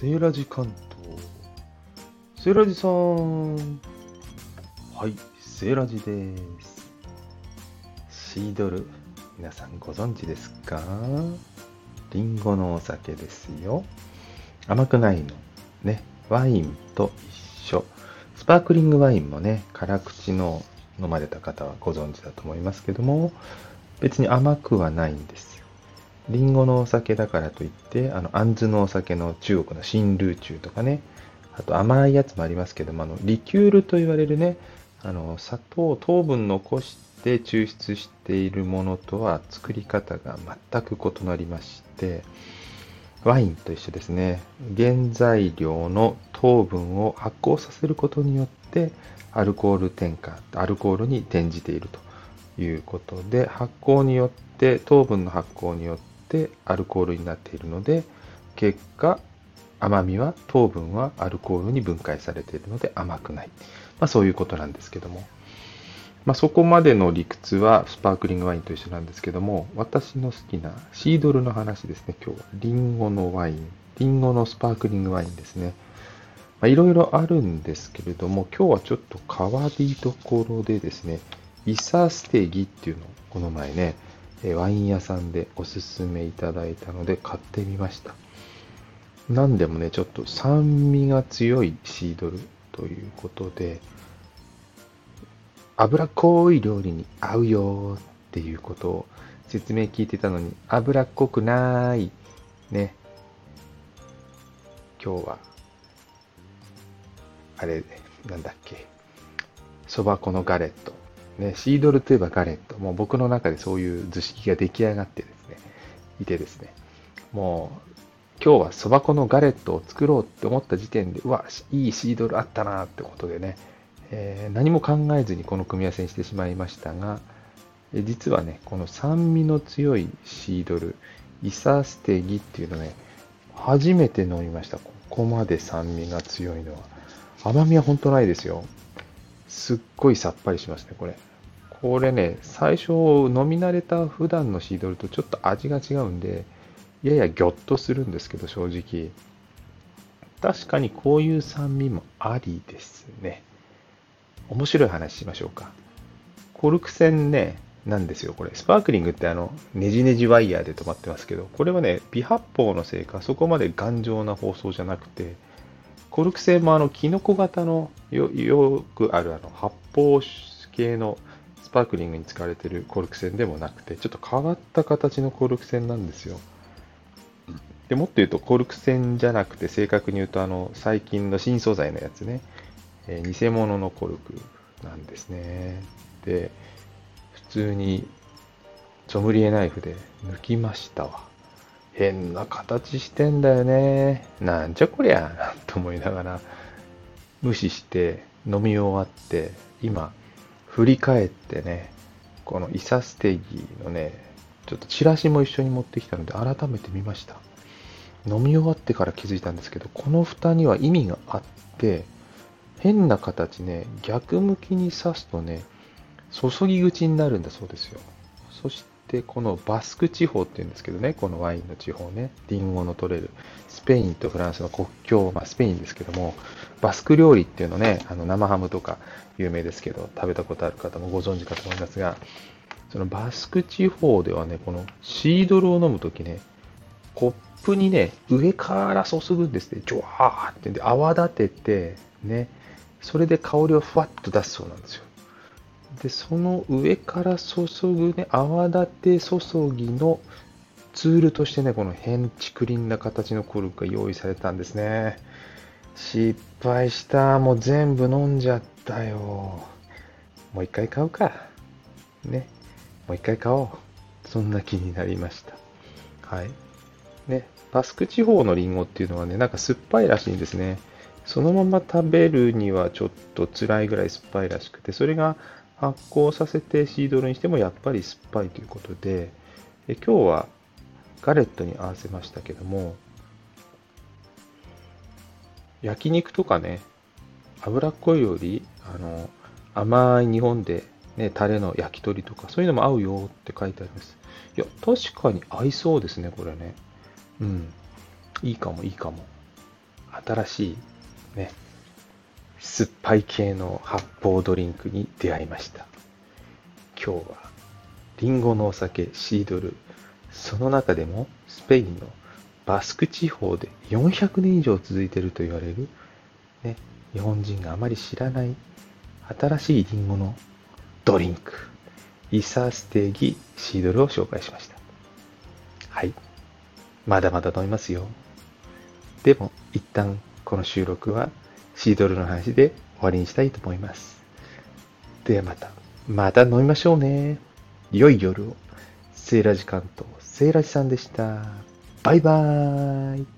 セーラジ関東。セーラジさん。はい、セーラジです。シードル、皆さんご存知ですか？リンゴのお酒ですよ。甘くないの。ね、ワインと一緒。スパークリングワインもね、辛口の飲まれた方はご存知だと思いますけども、別に甘くはないんですよ。リンゴのお酒だからといって、あの、あんずのお酒の中国の新ルーチューとかね、あと甘いやつもありますけども、あの、リキュールと言われるね、あの、砂糖、糖分残して抽出しているものとは作り方が全く異なりまして、ワインと一緒ですね。原材料の糖分を発酵させることによって、アルコール添加、アルコールに転じているということで、発酵によって、糖分の発酵によってアルコールになっているので、結果、甘みは糖分はアルコールに分解されているので甘くない。まあそういうことなんですけども。まあそこまでの理屈はスパークリングワインと一緒なんですけども、私の好きなシードルの話ですね、今日は。リンゴのワイン。リンゴのスパークリングワインですね。いろいろあるんですけれども、今日はちょっと変わりどころでですね、イサステギっていうのをこの前ね、えワイン屋さんでおすすめいただいたので買ってみました。なんでもね、ちょっと酸味が強いシードルということで、脂っこい料理に合うよっていうことを説明聞いてたのに、脂っこくない。ね。今日は、あれ、なんだっけ。そば粉のガレット。ね、シードルといえばガレット。もう僕の中でそういう図式が出来上がってですね、いてですね。もう、今日はそば粉のガレットを作ろうって思った時点で、うわ、いいシードルあったなってことでね、えー何も考えずにこの組み合わせにしてしまいましたが、え実はね、この酸味の強いシードル、イサステギっていうのね、初めて飲みました。ここまで酸味が強いのは。甘みは本当ないですよ。すっごいさっぱりしますね、これ。これね、最初飲み慣れた普段のシードルとちょっと味が違うんで、ややギョッとするんですけど、正直。確かにこういう酸味もありですね。面白い話しましょうか。コルク線ね、なんですよ、これ。スパークリングってあの、ネジネジワイヤーで止まってますけど、これはね、微発泡のせいか、そこまで頑丈な包装じゃなくて、コルク製もあの、キノコ型のよ、よくあるあの、発泡系のスパークリングに使われているコルク線でもなくて、ちょっと変わった形のコルク線なんですよ。でもっと言うと、コルク線じゃなくて、正確に言うと、あの、最近の新素材のやつね、えー偽物のコルクなんですね。で、普通にソムリエナイフで抜きましたわ。変な形してんだよね。なんじゃこりゃ、と思いながら、無視して飲み終わって、今、振り返ってね、このイサステギのね、ちょっとチラシも一緒に持ってきたので、改めて見ました。飲み終わってから気づいたんですけど、この蓋には意味があって、変な形ね、逆向きに刺すとね、注ぎ口になるんだそうですよ。そして、このバスク地方っていうんですけどね、このワインの地方ね、リンゴの取れる、スペインとフランスの国境、まあ、スペインですけども、バスク料理っていうのね、あの生ハムとか有名ですけど、食べたことある方もご存知かと思いますが、そのバスク地方ではね、このシードルを飲むときね、コップにね、上から注ぐんですね。ジョワーってで泡立てて、ね、それで香りをふわっと出すそうなんですよ。で、その上から注ぐね、泡立て注ぎのツールとしてね、この変竹林な形のコルクが用意されたんですね。失敗した。もう全部飲んじゃったよ。もう一回買うか。ね。もう一回買おう。そんな気になりました。はい。ね、バスク地方のリンゴっていうのはね、なんか酸っぱいらしいんですね。そのまま食べるにはちょっと辛いぐらい酸っぱいらしくて、それが発酵させてシードルにしてもやっぱり酸っぱいということで、え今日はガレットに合わせましたけども、焼肉とかね、脂っこいより、あの、甘い日本でね、タレの焼き鳥とか、そういうのも合うよって書いてあります。いや、確かに合いそうですね、これね。うん。いいかも、いいかも。新しいね、酸っぱい系の発泡ドリンクに出会いました。今日はリンゴのお酒シードル、その中でもスペインのバスク地方で400年以上続いていると言われる、ね、日本人があまり知らない新しいリンゴのドリンク、イサーステーギシードルを紹介しました。はい。まだまだ飲みますよ。でも、一旦この収録はシードルの話で終わりにしたいと思います。ではまた、また飲みましょうね。良い夜を。セーラジ関東、セーラジさんでした。バイバーイ。